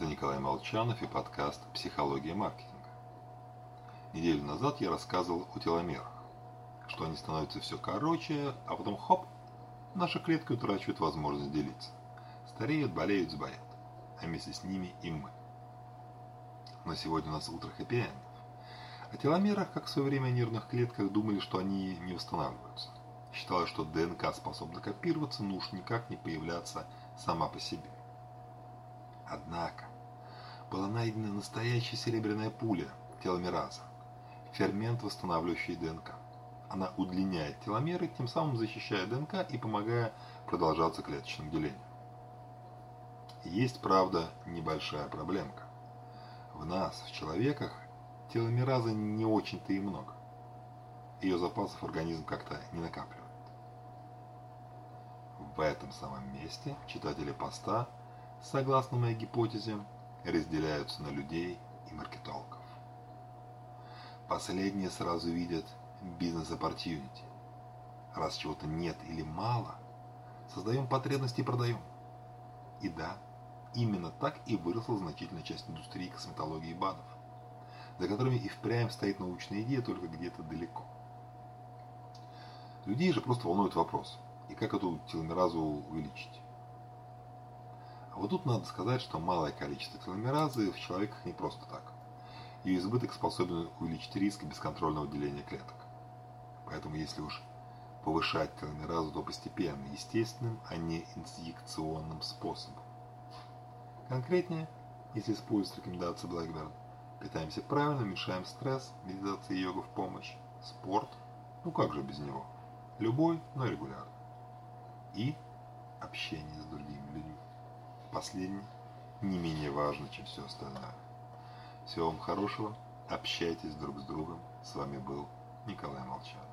Это Николай Молчанов и подкаст «Психология маркетинга». Неделю назад я рассказывал о теломерах, что они становятся все короче, а потом хоп, наша клетка утрачивает возможность делиться. Стареют, болеют, сбоят, а вместе с ними и мы. Но сегодня у нас утро хэппи О теломерах, как в свое время о нервных клетках, думали, что они не восстанавливаются. Считалось, что ДНК способна копироваться, но уж никак не появляться сама по себе. Однако, была найдена настоящая серебряная пуля теломераза, фермент, восстанавливающий ДНК. Она удлиняет теломеры, тем самым защищая ДНК и помогая продолжаться клеточным делением. Есть, правда, небольшая проблемка. В нас, в человеках, теломеразы не очень-то и много. Ее запасов организм как-то не накапливает. В этом самом месте читатели поста, согласно моей гипотезе, разделяются на людей и маркетологов. Последние сразу видят бизнес-оппортьюнити. Раз чего-то нет или мало, создаем потребности и продаем. И да, именно так и выросла значительная часть индустрии косметологии и БАДов, за которыми и впрямь стоит научная идея только где-то далеко. Людей же просто волнует вопрос, и как эту теломеразу увеличить. Вот тут надо сказать, что малое количество теломеразы в человеках не просто так. Ее избыток способен увеличить риск бесконтрольного деления клеток. Поэтому если уж повышать теломеразу, то постепенно, естественным, а не инъекционным способом. Конкретнее, если использовать рекомендации Blackbird, питаемся правильно, уменьшаем стресс, медитация и йога в помощь, спорт, ну как же без него, любой, но регулярно. И общение. Последнее не менее важно, чем все остальное. Всего вам хорошего, общайтесь друг с другом. С вами был Николай Молчанов.